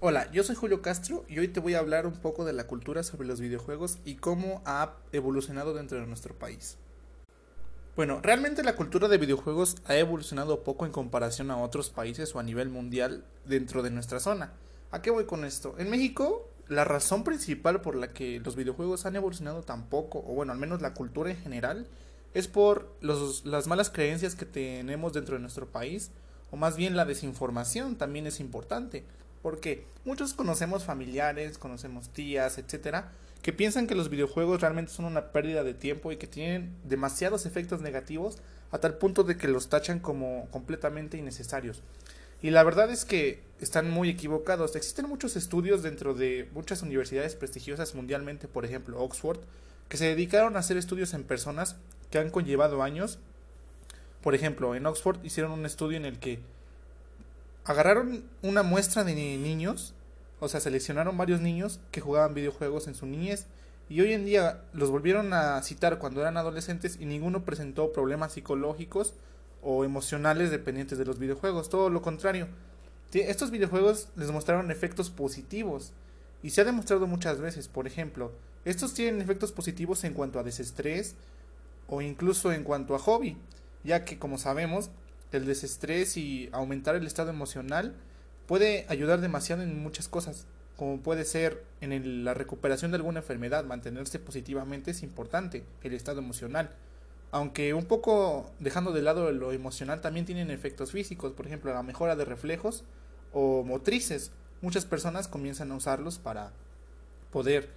Hola, yo soy Julio Castro y hoy te voy a hablar un poco de la cultura sobre los videojuegos y cómo ha evolucionado dentro de nuestro país. Bueno, realmente la cultura de videojuegos ha evolucionado poco en comparación a otros países o a nivel mundial dentro de nuestra zona. ¿A qué voy con esto? En México, la razón principal por la que los videojuegos han evolucionado tan poco, o bueno, al menos la cultura en general, es por los, las malas creencias que tenemos dentro de nuestro país, o más bien la desinformación también es importante. Porque muchos conocemos familiares, conocemos tías, etcétera, que piensan que los videojuegos realmente son una pérdida de tiempo y que tienen demasiados efectos negativos a tal punto de que los tachan como completamente innecesarios. Y la verdad es que están muy equivocados. Existen muchos estudios dentro de muchas universidades prestigiosas mundialmente, por ejemplo Oxford, que se dedicaron a hacer estudios en personas que han conllevado años. Por ejemplo, en Oxford hicieron un estudio en el que agarraron una muestra de niños, o sea, seleccionaron varios niños que jugaban videojuegos en su niñez y hoy en día los volvieron a citar cuando eran adolescentes y ninguno presentó problemas psicológicos o emocionales dependientes de los videojuegos, todo lo contrario. Estos videojuegos les mostraron efectos positivos y se ha demostrado muchas veces, por ejemplo, estos tienen efectos positivos en cuanto a desestrés o incluso en cuanto a hobby, ya que como sabemos, el desestrés y aumentar el estado emocional puede ayudar demasiado en muchas cosas, como puede ser en la recuperación de alguna enfermedad, mantenerse positivamente es importante, el estado emocional. Aunque un poco dejando de lado lo emocional también tienen efectos físicos, por ejemplo la mejora de reflejos o motrices. Muchas personas comienzan a usarlos para poder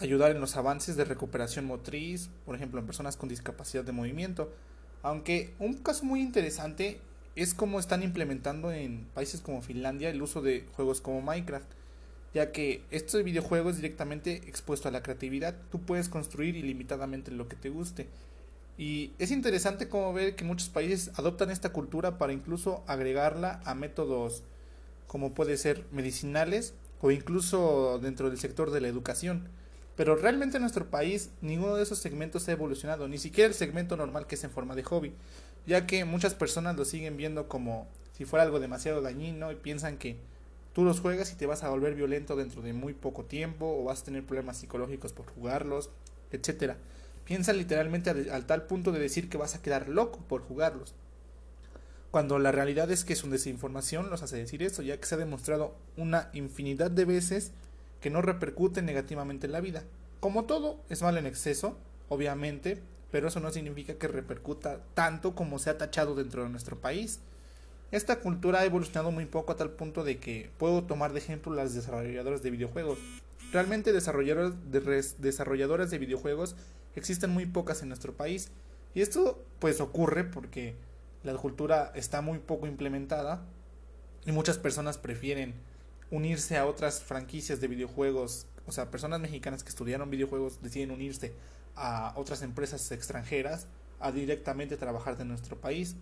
ayudar en los avances de recuperación motriz, por ejemplo en personas con discapacidad de movimiento. Aunque un caso muy interesante es cómo están implementando en países como Finlandia el uso de juegos como Minecraft, ya que este videojuego es directamente expuesto a la creatividad, tú puedes construir ilimitadamente lo que te guste. Y es interesante como ver que muchos países adoptan esta cultura para incluso agregarla a métodos como puede ser medicinales o incluso dentro del sector de la educación. Pero realmente en nuestro país ninguno de esos segmentos ha evolucionado, ni siquiera el segmento normal que es en forma de hobby, ya que muchas personas lo siguen viendo como si fuera algo demasiado dañino y piensan que tú los juegas y te vas a volver violento dentro de muy poco tiempo o vas a tener problemas psicológicos por jugarlos, etcétera. Piensan literalmente al, al tal punto de decir que vas a quedar loco por jugarlos cuando la realidad es que su desinformación los hace decir eso, ya que se ha demostrado una infinidad de veces que no repercuten negativamente en la vida. Como todo, es malo en exceso, obviamente, pero eso no significa que repercuta tanto como se ha tachado dentro de nuestro país. Esta cultura ha evolucionado muy poco a tal punto de que puedo tomar de ejemplo las desarrolladoras de videojuegos. Realmente desarrolladoras de, desarrolladoras de videojuegos existen muy pocas en nuestro país. Y esto pues ocurre porque la cultura está muy poco implementada y muchas personas prefieren unirse a otras franquicias de videojuegos, o sea, personas mexicanas que estudiaron videojuegos deciden unirse a otras empresas extranjeras a directamente trabajar de nuestro país.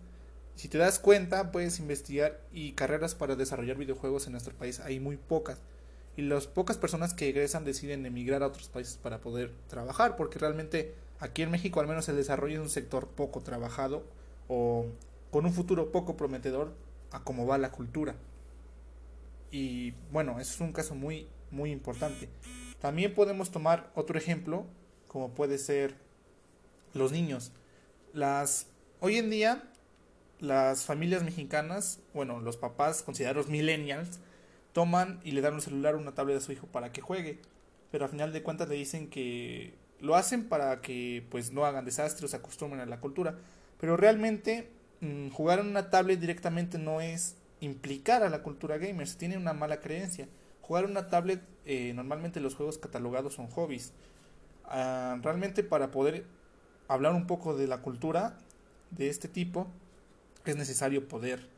Si te das cuenta, puedes investigar y carreras para desarrollar videojuegos en nuestro país hay muy pocas. Y las pocas personas que egresan deciden emigrar a otros países para poder trabajar, porque realmente aquí en México al menos el desarrollo es un sector poco trabajado o con un futuro poco prometedor a cómo va la cultura. Y bueno, eso es un caso muy, muy importante. También podemos tomar otro ejemplo, como puede ser los niños. Las, hoy en día, las familias mexicanas, bueno, los papás considerados millennials, toman y le dan un celular o una tablet a su hijo para que juegue. Pero al final de cuentas le dicen que lo hacen para que pues no hagan desastres, se acostumbren a la cultura. Pero realmente mm, jugar en una tablet directamente no es implicar a la cultura gamer, se tiene una mala creencia. Jugar una tablet, eh, normalmente los juegos catalogados son hobbies. Ah, realmente para poder hablar un poco de la cultura de este tipo, es necesario poder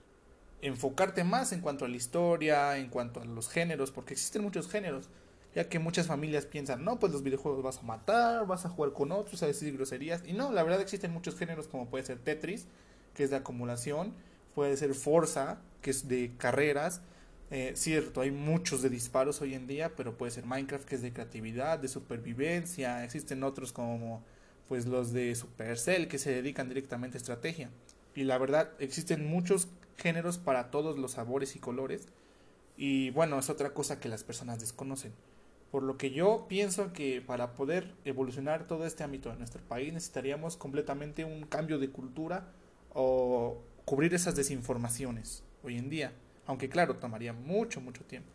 enfocarte más en cuanto a la historia, en cuanto a los géneros, porque existen muchos géneros, ya que muchas familias piensan, no, pues los videojuegos vas a matar, vas a jugar con otros, a decir groserías, y no, la verdad existen muchos géneros como puede ser Tetris, que es de acumulación, puede ser Forza, que es de carreras. Eh, cierto, hay muchos de disparos hoy en día, pero puede ser Minecraft, que es de creatividad, de supervivencia. Existen otros como pues los de Supercell, que se dedican directamente a estrategia. Y la verdad, existen muchos géneros para todos los sabores y colores. Y bueno, es otra cosa que las personas desconocen. Por lo que yo pienso que para poder evolucionar todo este ámbito de nuestro país necesitaríamos completamente un cambio de cultura o cubrir esas desinformaciones hoy en día. Aunque claro, tomaría mucho, mucho tiempo.